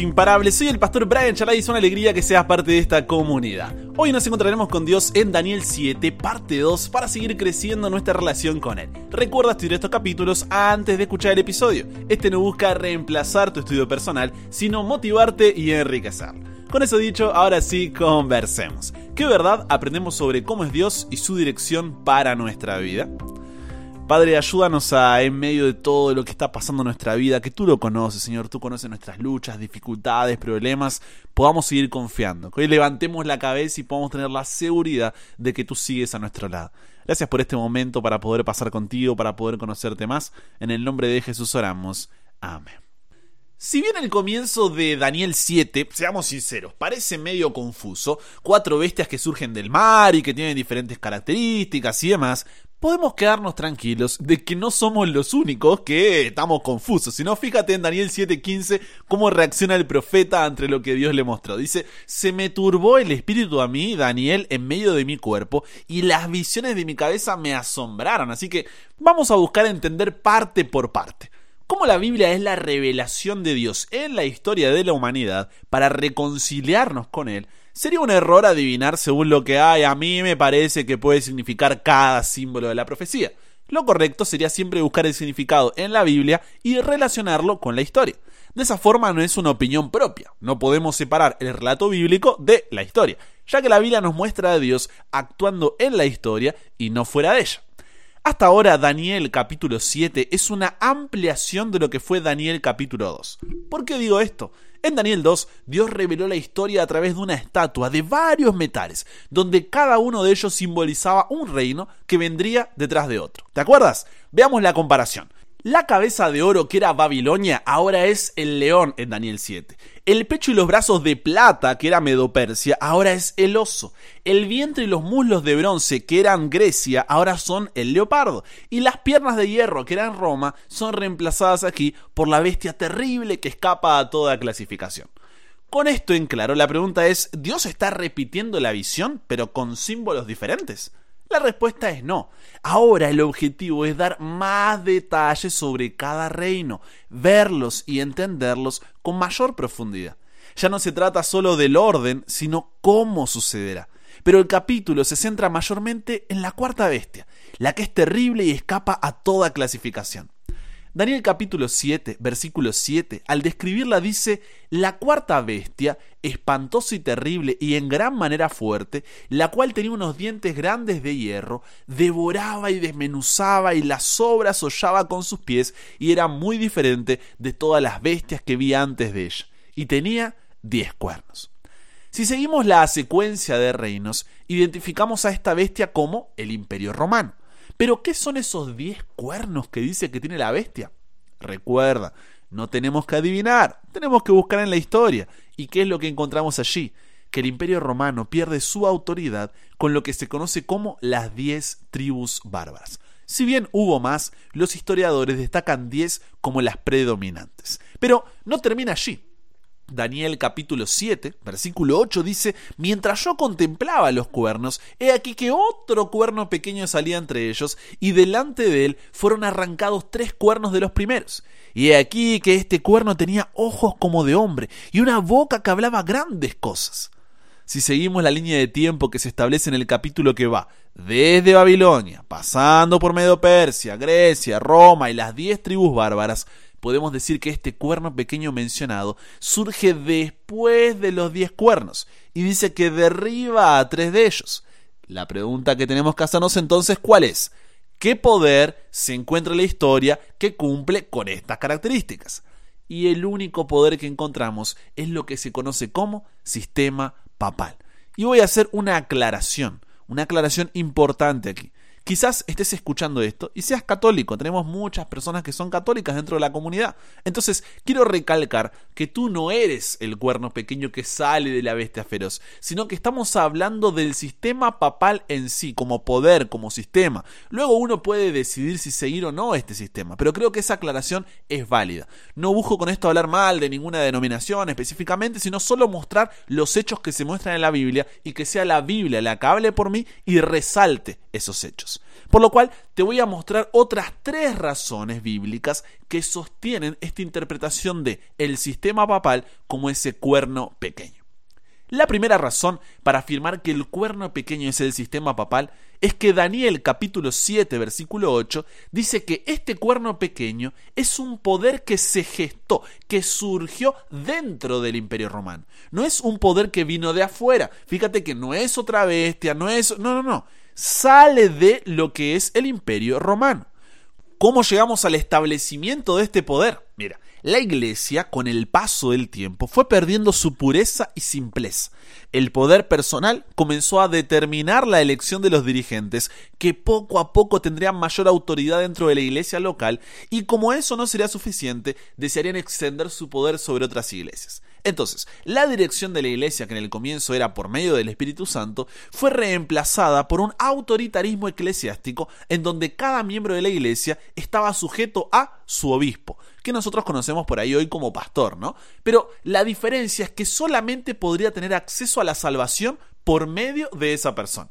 imparables. Soy el pastor Brian Chalai y es una alegría que seas parte de esta comunidad. Hoy nos encontraremos con Dios en Daniel 7, parte 2, para seguir creciendo nuestra relación con Él. Recuerda estudiar estos capítulos antes de escuchar el episodio. Este no busca reemplazar tu estudio personal, sino motivarte y enriquecer. Con eso dicho, ahora sí, conversemos. ¿Qué verdad aprendemos sobre cómo es Dios y su dirección para nuestra vida? Padre, ayúdanos a, en medio de todo lo que está pasando en nuestra vida, que tú lo conoces, Señor, tú conoces nuestras luchas, dificultades, problemas, podamos seguir confiando, que hoy levantemos la cabeza y podamos tener la seguridad de que tú sigues a nuestro lado. Gracias por este momento para poder pasar contigo, para poder conocerte más. En el nombre de Jesús oramos. Amén. Si bien el comienzo de Daniel 7, seamos sinceros, parece medio confuso, cuatro bestias que surgen del mar y que tienen diferentes características y demás, podemos quedarnos tranquilos de que no somos los únicos que estamos confusos, sino fíjate en Daniel 7:15 cómo reacciona el profeta ante lo que Dios le mostró. Dice, se me turbó el espíritu a mí, Daniel, en medio de mi cuerpo, y las visiones de mi cabeza me asombraron, así que vamos a buscar entender parte por parte. Cómo la Biblia es la revelación de Dios en la historia de la humanidad para reconciliarnos con Él, Sería un error adivinar según lo que hay, a mí me parece que puede significar cada símbolo de la profecía. Lo correcto sería siempre buscar el significado en la Biblia y relacionarlo con la historia. De esa forma no es una opinión propia, no podemos separar el relato bíblico de la historia, ya que la Biblia nos muestra a Dios actuando en la historia y no fuera de ella. Hasta ahora Daniel capítulo 7 es una ampliación de lo que fue Daniel capítulo 2. ¿Por qué digo esto? En Daniel 2, Dios reveló la historia a través de una estatua de varios metales, donde cada uno de ellos simbolizaba un reino que vendría detrás de otro. ¿Te acuerdas? Veamos la comparación. La cabeza de oro que era Babilonia ahora es el león en Daniel 7. El pecho y los brazos de plata que era Medopersia ahora es el oso. El vientre y los muslos de bronce que eran Grecia ahora son el leopardo. Y las piernas de hierro que eran Roma son reemplazadas aquí por la bestia terrible que escapa a toda clasificación. Con esto en claro, la pregunta es, ¿Dios está repitiendo la visión pero con símbolos diferentes? La respuesta es no. Ahora el objetivo es dar más detalles sobre cada reino, verlos y entenderlos con mayor profundidad. Ya no se trata solo del orden, sino cómo sucederá. Pero el capítulo se centra mayormente en la cuarta bestia, la que es terrible y escapa a toda clasificación. Daniel capítulo 7, versículo 7, al describirla dice, la cuarta bestia, espantosa y terrible y en gran manera fuerte, la cual tenía unos dientes grandes de hierro, devoraba y desmenuzaba y las sobras hollaba con sus pies y era muy diferente de todas las bestias que vi antes de ella, y tenía diez cuernos. Si seguimos la secuencia de reinos, identificamos a esta bestia como el imperio romano. Pero, ¿qué son esos diez cuernos que dice que tiene la bestia? Recuerda, no tenemos que adivinar, tenemos que buscar en la historia. ¿Y qué es lo que encontramos allí? Que el imperio romano pierde su autoridad con lo que se conoce como las diez tribus bárbaras. Si bien hubo más, los historiadores destacan diez como las predominantes. Pero no termina allí. Daniel capítulo 7, versículo 8 dice, mientras yo contemplaba los cuernos, he aquí que otro cuerno pequeño salía entre ellos, y delante de él fueron arrancados tres cuernos de los primeros. Y he aquí que este cuerno tenía ojos como de hombre, y una boca que hablaba grandes cosas. Si seguimos la línea de tiempo que se establece en el capítulo que va desde Babilonia, pasando por Medo Persia, Grecia, Roma y las diez tribus bárbaras, podemos decir que este cuerno pequeño mencionado surge después de los diez cuernos y dice que derriba a tres de ellos. La pregunta que tenemos que hacernos entonces, ¿cuál es? ¿Qué poder se encuentra en la historia que cumple con estas características? Y el único poder que encontramos es lo que se conoce como sistema papal. Y voy a hacer una aclaración, una aclaración importante aquí. Quizás estés escuchando esto y seas católico. Tenemos muchas personas que son católicas dentro de la comunidad. Entonces, quiero recalcar que tú no eres el cuerno pequeño que sale de la bestia feroz, sino que estamos hablando del sistema papal en sí, como poder, como sistema. Luego uno puede decidir si seguir o no este sistema, pero creo que esa aclaración es válida. No busco con esto hablar mal de ninguna denominación específicamente, sino solo mostrar los hechos que se muestran en la Biblia y que sea la Biblia la que hable por mí y resalte esos hechos. Por lo cual te voy a mostrar otras tres razones bíblicas que sostienen esta interpretación de el sistema papal como ese cuerno pequeño. La primera razón para afirmar que el cuerno pequeño es el sistema papal es que Daniel capítulo 7 versículo 8 dice que este cuerno pequeño es un poder que se gestó, que surgió dentro del imperio romano. No es un poder que vino de afuera. Fíjate que no es otra bestia, no es... No, no, no. Sale de lo que es el imperio romano. ¿Cómo llegamos al establecimiento de este poder? Mira, la iglesia, con el paso del tiempo, fue perdiendo su pureza y simpleza. El poder personal comenzó a determinar la elección de los dirigentes, que poco a poco tendrían mayor autoridad dentro de la iglesia local, y como eso no sería suficiente, desearían extender su poder sobre otras iglesias. Entonces, la dirección de la iglesia, que en el comienzo era por medio del Espíritu Santo, fue reemplazada por un autoritarismo eclesiástico en donde cada miembro de la iglesia estaba sujeto a su obispo que nosotros conocemos por ahí hoy como pastor, ¿no? Pero la diferencia es que solamente podría tener acceso a la salvación por medio de esa persona.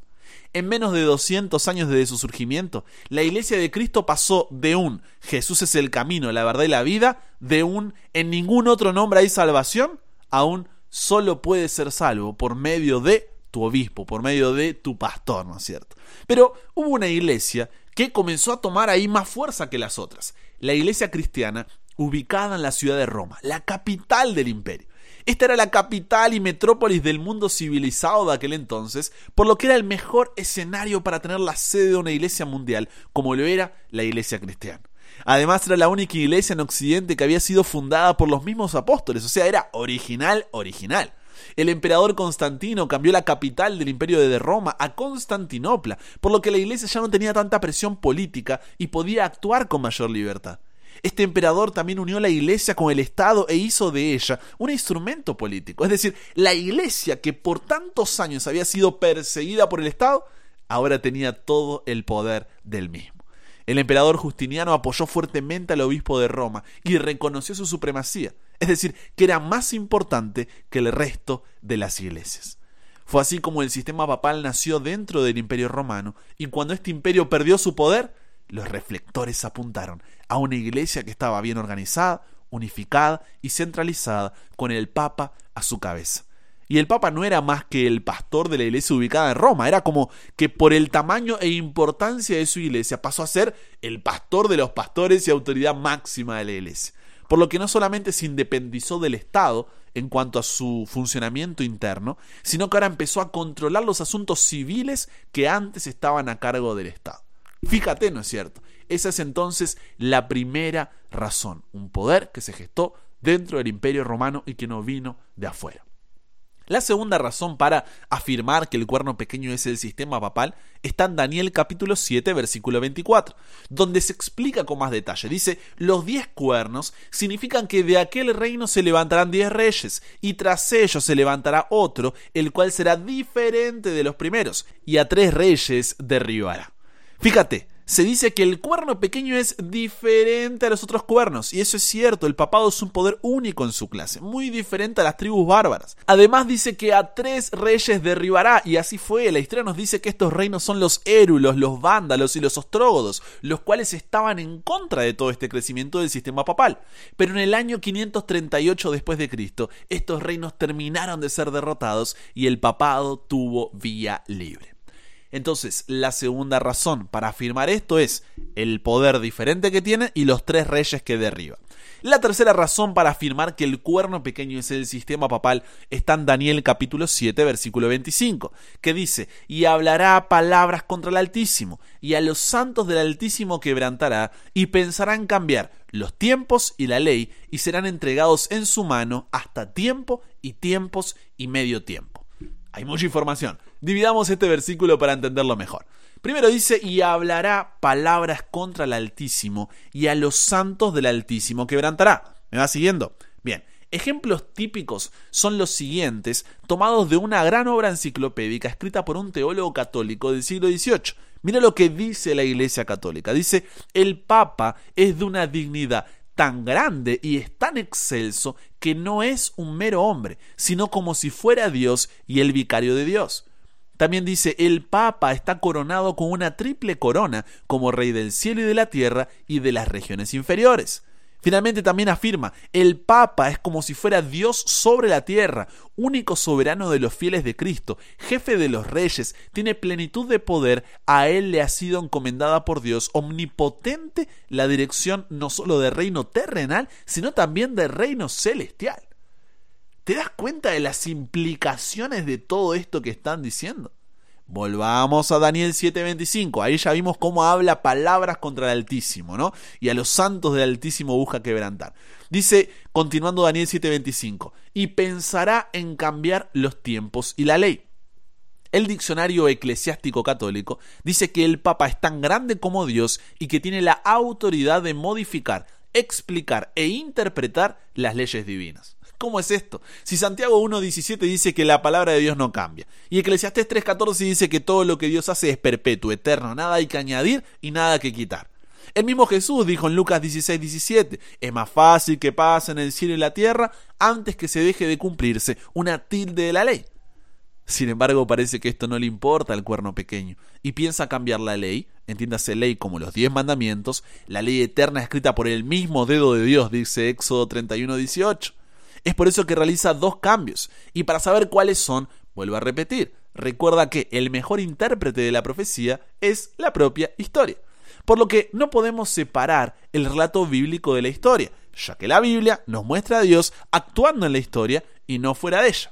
En menos de 200 años desde su surgimiento, la iglesia de Cristo pasó de un Jesús es el camino, la verdad y la vida, de un en ningún otro nombre hay salvación, a un solo puede ser salvo por medio de tu obispo, por medio de tu pastor, ¿no es cierto? Pero hubo una iglesia que comenzó a tomar ahí más fuerza que las otras. La iglesia cristiana ubicada en la ciudad de Roma, la capital del imperio. Esta era la capital y metrópolis del mundo civilizado de aquel entonces, por lo que era el mejor escenario para tener la sede de una iglesia mundial, como lo era la iglesia cristiana. Además era la única iglesia en Occidente que había sido fundada por los mismos apóstoles, o sea, era original, original. El emperador Constantino cambió la capital del imperio de Roma a Constantinopla, por lo que la iglesia ya no tenía tanta presión política y podía actuar con mayor libertad. Este emperador también unió la iglesia con el Estado e hizo de ella un instrumento político. Es decir, la iglesia que por tantos años había sido perseguida por el Estado, ahora tenía todo el poder del mismo. El emperador Justiniano apoyó fuertemente al obispo de Roma y reconoció su supremacía, es decir, que era más importante que el resto de las iglesias. Fue así como el sistema papal nació dentro del imperio romano y cuando este imperio perdió su poder, los reflectores apuntaron a una iglesia que estaba bien organizada, unificada y centralizada, con el Papa a su cabeza. Y el Papa no era más que el pastor de la iglesia ubicada en Roma, era como que por el tamaño e importancia de su iglesia pasó a ser el pastor de los pastores y autoridad máxima de la iglesia. Por lo que no solamente se independizó del Estado en cuanto a su funcionamiento interno, sino que ahora empezó a controlar los asuntos civiles que antes estaban a cargo del Estado. Fíjate, ¿no es cierto? Esa es entonces la primera razón, un poder que se gestó dentro del imperio romano y que no vino de afuera. La segunda razón para afirmar que el cuerno pequeño es el sistema papal está en Daniel capítulo 7 versículo 24, donde se explica con más detalle. Dice, los diez cuernos significan que de aquel reino se levantarán diez reyes, y tras ellos se levantará otro, el cual será diferente de los primeros, y a tres reyes derribará. Fíjate, se dice que el cuerno pequeño es diferente a los otros cuernos, y eso es cierto, el papado es un poder único en su clase, muy diferente a las tribus bárbaras. Además dice que a tres reyes derribará, y así fue, la historia nos dice que estos reinos son los érulos, los vándalos y los ostrógodos, los cuales estaban en contra de todo este crecimiento del sistema papal. Pero en el año 538 después de Cristo, estos reinos terminaron de ser derrotados y el papado tuvo vía libre. Entonces, la segunda razón para afirmar esto es el poder diferente que tiene y los tres reyes que derriba. La tercera razón para afirmar que el cuerno pequeño es el sistema papal está en Daniel capítulo 7 versículo 25, que dice, y hablará palabras contra el Altísimo, y a los santos del Altísimo quebrantará, y pensará en cambiar los tiempos y la ley, y serán entregados en su mano hasta tiempo y tiempos y medio tiempo. Hay mucha información. Dividamos este versículo para entenderlo mejor. Primero dice, y hablará palabras contra el Altísimo, y a los santos del Altísimo quebrantará. ¿Me va siguiendo? Bien, ejemplos típicos son los siguientes, tomados de una gran obra enciclopédica escrita por un teólogo católico del siglo XVIII. Mira lo que dice la Iglesia Católica. Dice, el Papa es de una dignidad tan grande y es tan excelso que no es un mero hombre, sino como si fuera Dios y el vicario de Dios También dice, el Papa está coronado con una triple corona como rey del cielo y de la tierra y de las regiones inferiores. Finalmente también afirma, el Papa es como si fuera Dios sobre la tierra, único soberano de los fieles de Cristo, jefe de los reyes, tiene plenitud de poder, a él le ha sido encomendada por Dios, omnipotente la dirección no solo de reino terrenal, sino también de reino celestial. ¿Te das cuenta de las implicaciones de todo esto que están diciendo? Volvamos a Daniel 7:25. Ahí ya vimos cómo habla palabras contra el Altísimo, ¿no? Y a los santos del Altísimo busca quebrantar. Dice, continuando Daniel 7:25, y pensará en cambiar los tiempos y la ley. El diccionario eclesiástico católico dice que el Papa es tan grande como Dios y que tiene la autoridad de modificar, explicar e interpretar las leyes divinas. ¿Cómo es esto? Si Santiago 1.17 dice que la palabra de Dios no cambia, y Eclesiastés 3.14 dice que todo lo que Dios hace es perpetuo, eterno, nada hay que añadir y nada que quitar. El mismo Jesús dijo en Lucas 16:17, es más fácil que pasen el cielo y la tierra antes que se deje de cumplirse una tilde de la ley. Sin embargo, parece que esto no le importa al cuerno pequeño y piensa cambiar la ley, entiéndase ley como los diez mandamientos, la ley eterna escrita por el mismo dedo de Dios, dice Éxodo 31:18. Es por eso que realiza dos cambios. Y para saber cuáles son, vuelvo a repetir, recuerda que el mejor intérprete de la profecía es la propia historia. Por lo que no podemos separar el relato bíblico de la historia, ya que la Biblia nos muestra a Dios actuando en la historia y no fuera de ella.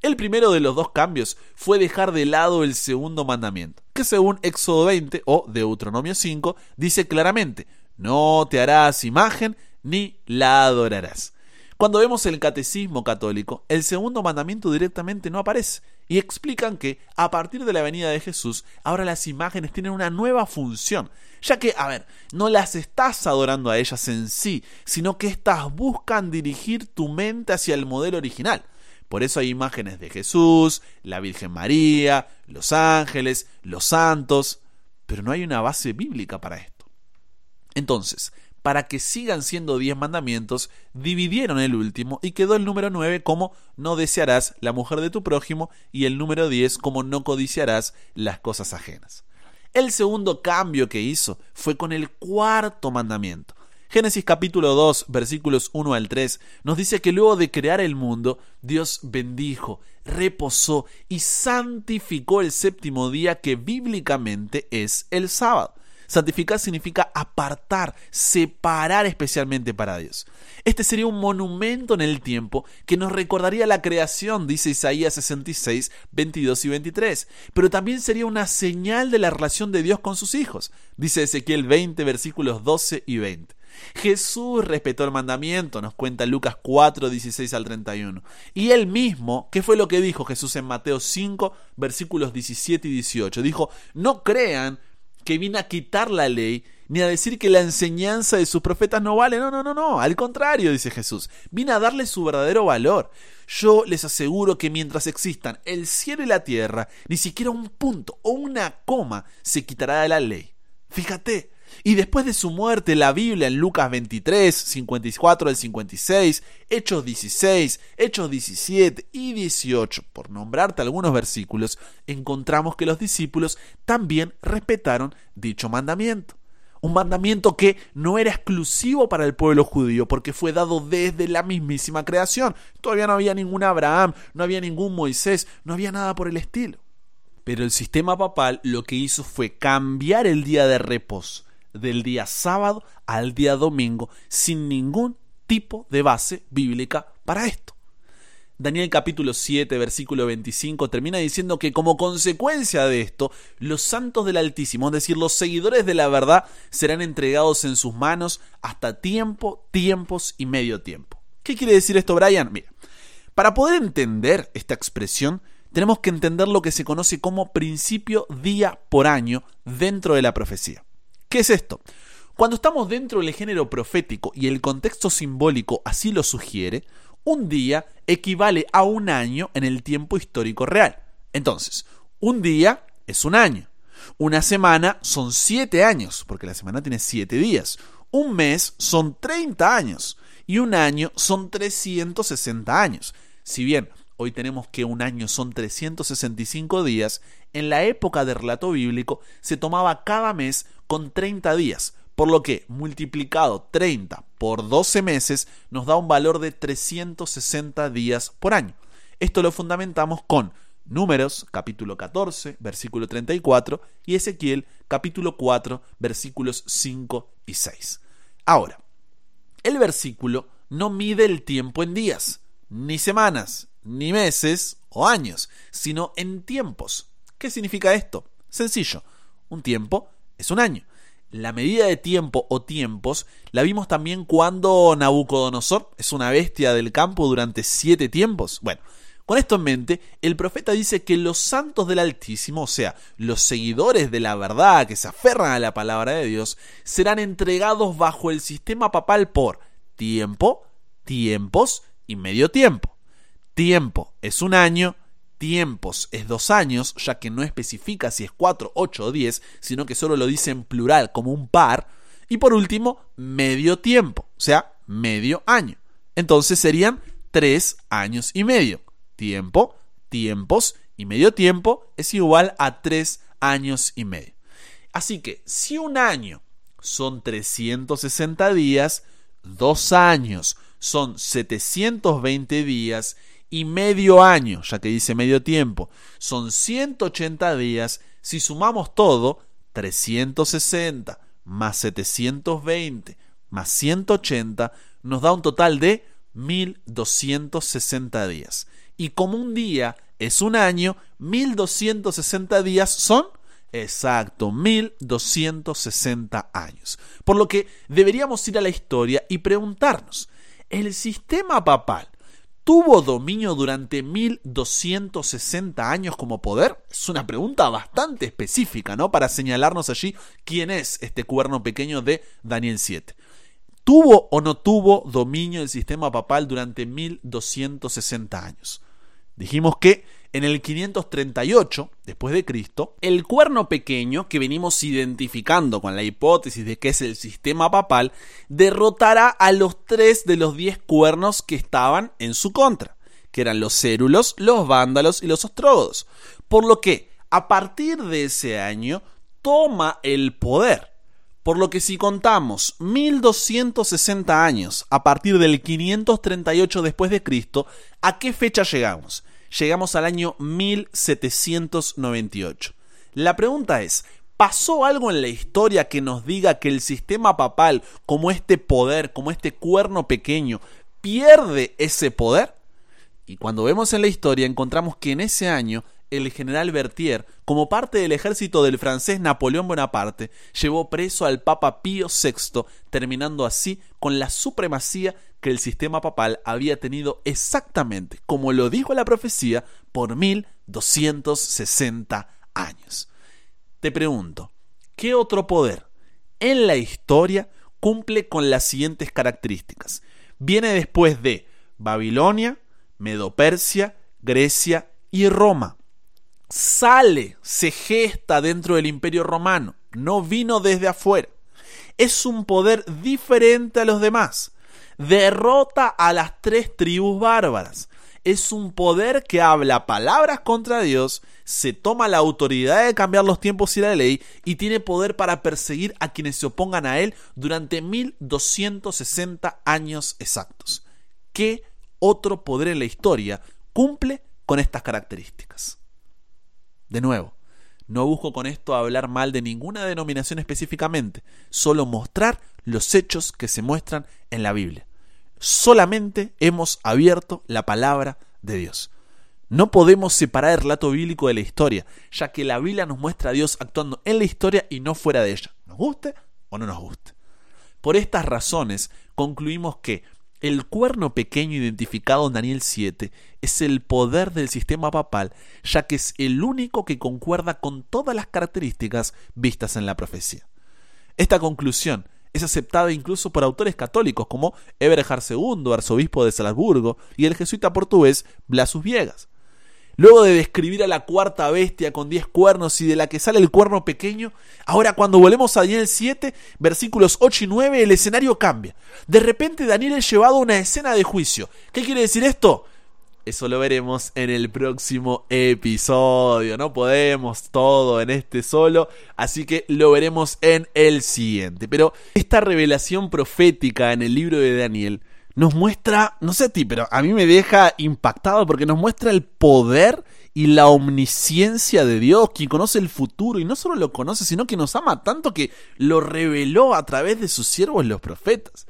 El primero de los dos cambios fue dejar de lado el segundo mandamiento, que según Éxodo 20 o Deuteronomio 5 dice claramente, no te harás imagen ni la adorarás. Cuando vemos el catecismo católico, el segundo mandamiento directamente no aparece y explican que a partir de la venida de Jesús, ahora las imágenes tienen una nueva función, ya que, a ver, no las estás adorando a ellas en sí, sino que éstas buscan dirigir tu mente hacia el modelo original. Por eso hay imágenes de Jesús, la Virgen María, los ángeles, los santos, pero no hay una base bíblica para esto. Entonces, para que sigan siendo diez mandamientos, dividieron el último y quedó el número nueve como no desearás la mujer de tu prójimo y el número diez como no codiciarás las cosas ajenas. El segundo cambio que hizo fue con el cuarto mandamiento. Génesis capítulo 2 versículos 1 al 3 nos dice que luego de crear el mundo, Dios bendijo, reposó y santificó el séptimo día que bíblicamente es el sábado. Santificar significa apartar, separar especialmente para Dios. Este sería un monumento en el tiempo que nos recordaría la creación, dice Isaías 66, 22 y 23, pero también sería una señal de la relación de Dios con sus hijos, dice Ezequiel 20, versículos 12 y 20. Jesús respetó el mandamiento, nos cuenta Lucas 4, 16 al 31. Y él mismo, ¿qué fue lo que dijo Jesús en Mateo 5, versículos 17 y 18? Dijo, no crean que vine a quitar la ley, ni a decir que la enseñanza de sus profetas no vale. No, no, no, no. Al contrario, dice Jesús. Vine a darle su verdadero valor. Yo les aseguro que mientras existan el cielo y la tierra, ni siquiera un punto o una coma se quitará de la ley. Fíjate, y después de su muerte, la Biblia en Lucas 23, 54 al 56, Hechos 16, Hechos 17 y 18, por nombrarte algunos versículos, encontramos que los discípulos también respetaron dicho mandamiento. Un mandamiento que no era exclusivo para el pueblo judío, porque fue dado desde la mismísima creación. Todavía no había ningún Abraham, no había ningún Moisés, no había nada por el estilo. Pero el sistema papal lo que hizo fue cambiar el día de reposo del día sábado al día domingo sin ningún tipo de base bíblica para esto. Daniel capítulo 7 versículo 25 termina diciendo que como consecuencia de esto, los santos del Altísimo, es decir, los seguidores de la verdad, serán entregados en sus manos hasta tiempo, tiempos y medio tiempo. ¿Qué quiere decir esto, Brian? Mira, para poder entender esta expresión, tenemos que entender lo que se conoce como principio día por año dentro de la profecía. ¿Qué es esto? Cuando estamos dentro del género profético y el contexto simbólico así lo sugiere, un día equivale a un año en el tiempo histórico real. Entonces, un día es un año. Una semana son siete años, porque la semana tiene siete días. Un mes son 30 años. Y un año son 360 años. Si bien hoy tenemos que un año son 365 días, en la época del relato bíblico se tomaba cada mes con 30 días, por lo que multiplicado 30 por 12 meses nos da un valor de 360 días por año. Esto lo fundamentamos con Números capítulo 14, versículo 34 y Ezequiel capítulo 4, versículos 5 y 6. Ahora, el versículo no mide el tiempo en días, ni semanas, ni meses o años, sino en tiempos. ¿Qué significa esto? Sencillo, un tiempo es un año. La medida de tiempo o tiempos la vimos también cuando Nabucodonosor es una bestia del campo durante siete tiempos. Bueno, con esto en mente, el profeta dice que los santos del Altísimo, o sea, los seguidores de la verdad que se aferran a la palabra de Dios, serán entregados bajo el sistema papal por tiempo, tiempos y medio tiempo. Tiempo es un año, tiempos es dos años, ya que no especifica si es cuatro, ocho o diez, sino que solo lo dice en plural como un par. Y por último, medio tiempo, o sea, medio año. Entonces serían tres años y medio tiempo, tiempos y medio tiempo es igual a tres años y medio. Así que si un año son 360 días, dos años son 720 días y medio año, ya que dice medio tiempo, son 180 días, si sumamos todo, 360 más 720 más 180 nos da un total de 1260 días y como un día es un año, 1260 días son Exacto, 1260 años. Por lo que deberíamos ir a la historia y preguntarnos, ¿el sistema papal tuvo dominio durante 1260 años como poder? Es una pregunta bastante específica, ¿no? Para señalarnos allí quién es este cuerno pequeño de Daniel 7. ¿Tuvo o no tuvo dominio el sistema papal durante 1260 años? Dijimos que en el 538 después de Cristo, el cuerno pequeño que venimos identificando con la hipótesis de que es el sistema papal derrotará a los tres de los diez cuernos que estaban en su contra, que eran los cérulos, los vándalos y los ostrógodos. Por lo que, a partir de ese año, toma el poder. Por lo que si contamos 1260 años a partir del 538 después de Cristo, ¿a qué fecha llegamos? Llegamos al año 1798. La pregunta es, ¿pasó algo en la historia que nos diga que el sistema papal, como este poder, como este cuerno pequeño, pierde ese poder? Y cuando vemos en la historia encontramos que en ese año el general Berthier, como parte del ejército del francés Napoleón Bonaparte, llevó preso al Papa Pío VI, terminando así con la supremacía que el sistema papal había tenido exactamente, como lo dijo la profecía, por 1260 años. Te pregunto, ¿qué otro poder en la historia cumple con las siguientes características? Viene después de Babilonia, Medopersia, Grecia y Roma. Sale, se gesta dentro del imperio romano, no vino desde afuera. Es un poder diferente a los demás derrota a las tres tribus bárbaras. Es un poder que habla palabras contra Dios, se toma la autoridad de cambiar los tiempos y la ley y tiene poder para perseguir a quienes se opongan a él durante 1260 años exactos. ¿Qué otro poder en la historia cumple con estas características? De nuevo, no busco con esto hablar mal de ninguna denominación específicamente, solo mostrar los hechos que se muestran en la Biblia solamente hemos abierto la palabra de Dios. No podemos separar el relato bíblico de la historia, ya que la Biblia nos muestra a Dios actuando en la historia y no fuera de ella, nos guste o no nos guste. Por estas razones, concluimos que el cuerno pequeño identificado en Daniel 7 es el poder del sistema papal, ya que es el único que concuerda con todas las características vistas en la profecía. Esta conclusión es aceptada incluso por autores católicos como Eberhard II, arzobispo de Salzburgo, y el jesuita portugués Blasus Viegas. Luego de describir a la cuarta bestia con diez cuernos y de la que sale el cuerno pequeño, ahora cuando volvemos a Daniel 7, versículos 8 y 9, el escenario cambia. De repente Daniel es llevado a una escena de juicio. ¿Qué quiere decir esto? eso lo veremos en el próximo episodio. No podemos todo en este solo, así que lo veremos en el siguiente. Pero esta revelación profética en el libro de Daniel nos muestra, no sé a ti, pero a mí me deja impactado porque nos muestra el poder y la omnisciencia de Dios, quien conoce el futuro y no solo lo conoce, sino que nos ama tanto que lo reveló a través de sus siervos los profetas.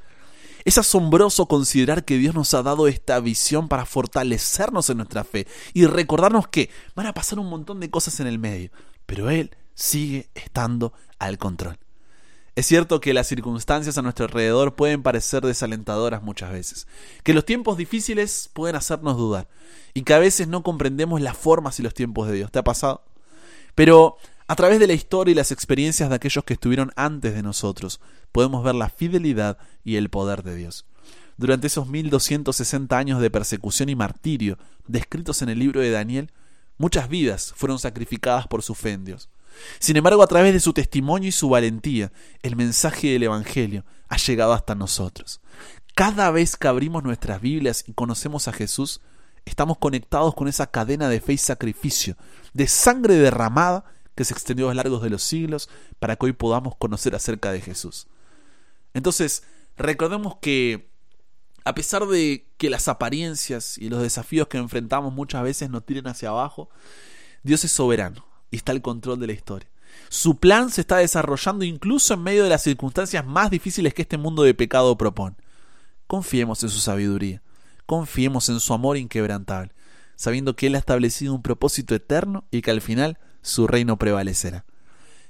Es asombroso considerar que Dios nos ha dado esta visión para fortalecernos en nuestra fe y recordarnos que van a pasar un montón de cosas en el medio, pero Él sigue estando al control. Es cierto que las circunstancias a nuestro alrededor pueden parecer desalentadoras muchas veces, que los tiempos difíciles pueden hacernos dudar y que a veces no comprendemos las formas y los tiempos de Dios. ¿Te ha pasado? Pero a través de la historia y las experiencias de aquellos que estuvieron antes de nosotros, podemos ver la fidelidad y el poder de Dios. Durante esos 1260 años de persecución y martirio descritos en el libro de Daniel, muchas vidas fueron sacrificadas por su fe en Dios. Sin embargo, a través de su testimonio y su valentía, el mensaje del Evangelio ha llegado hasta nosotros. Cada vez que abrimos nuestras Biblias y conocemos a Jesús, estamos conectados con esa cadena de fe y sacrificio, de sangre derramada que se extendió a lo largo de los siglos para que hoy podamos conocer acerca de Jesús. Entonces, recordemos que a pesar de que las apariencias y los desafíos que enfrentamos muchas veces nos tiren hacia abajo, Dios es soberano y está al control de la historia. Su plan se está desarrollando incluso en medio de las circunstancias más difíciles que este mundo de pecado propone. Confiemos en su sabiduría, confiemos en su amor inquebrantable, sabiendo que Él ha establecido un propósito eterno y que al final su reino prevalecerá.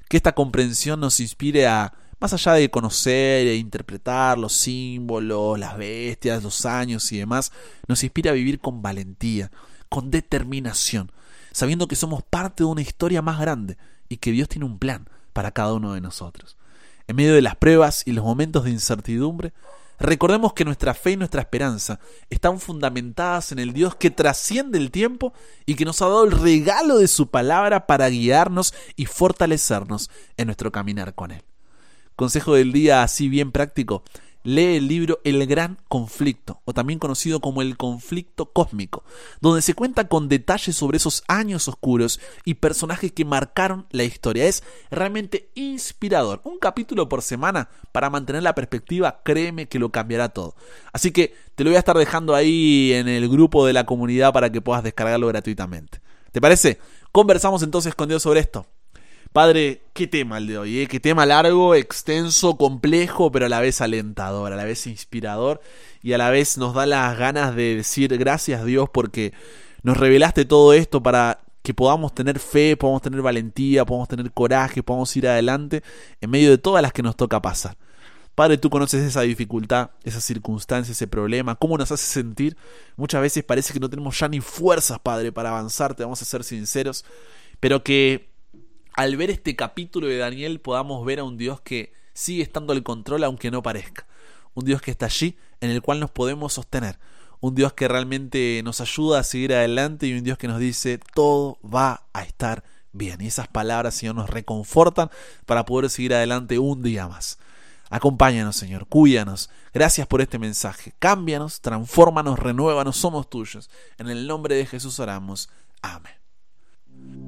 Que esta comprensión nos inspire a, más allá de conocer e interpretar los símbolos, las bestias, los años y demás, nos inspire a vivir con valentía, con determinación, sabiendo que somos parte de una historia más grande y que Dios tiene un plan para cada uno de nosotros. En medio de las pruebas y los momentos de incertidumbre, Recordemos que nuestra fe y nuestra esperanza están fundamentadas en el Dios que trasciende el tiempo y que nos ha dado el regalo de su palabra para guiarnos y fortalecernos en nuestro caminar con Él. Consejo del día así bien práctico lee el libro El Gran Conflicto, o también conocido como El Conflicto Cósmico, donde se cuenta con detalles sobre esos años oscuros y personajes que marcaron la historia. Es realmente inspirador. Un capítulo por semana para mantener la perspectiva, créeme que lo cambiará todo. Así que te lo voy a estar dejando ahí en el grupo de la comunidad para que puedas descargarlo gratuitamente. ¿Te parece? Conversamos entonces con Dios sobre esto. Padre, qué tema el de hoy, ¿eh? qué tema largo, extenso, complejo, pero a la vez alentador, a la vez inspirador y a la vez nos da las ganas de decir gracias Dios porque nos revelaste todo esto para que podamos tener fe, podamos tener valentía, podamos tener coraje, podamos ir adelante en medio de todas las que nos toca pasar. Padre, tú conoces esa dificultad, esa circunstancia, ese problema, cómo nos hace sentir. Muchas veces parece que no tenemos ya ni fuerzas, Padre, para avanzar, te vamos a ser sinceros, pero que al ver este capítulo de Daniel podamos ver a un Dios que sigue estando al control aunque no parezca. Un Dios que está allí en el cual nos podemos sostener. Un Dios que realmente nos ayuda a seguir adelante y un Dios que nos dice todo va a estar bien. Y esas palabras, Señor, nos reconfortan para poder seguir adelante un día más. Acompáñanos, Señor, cuídanos. Gracias por este mensaje. Cámbianos, transfórmanos, renuévanos, somos tuyos. En el nombre de Jesús oramos. Amén.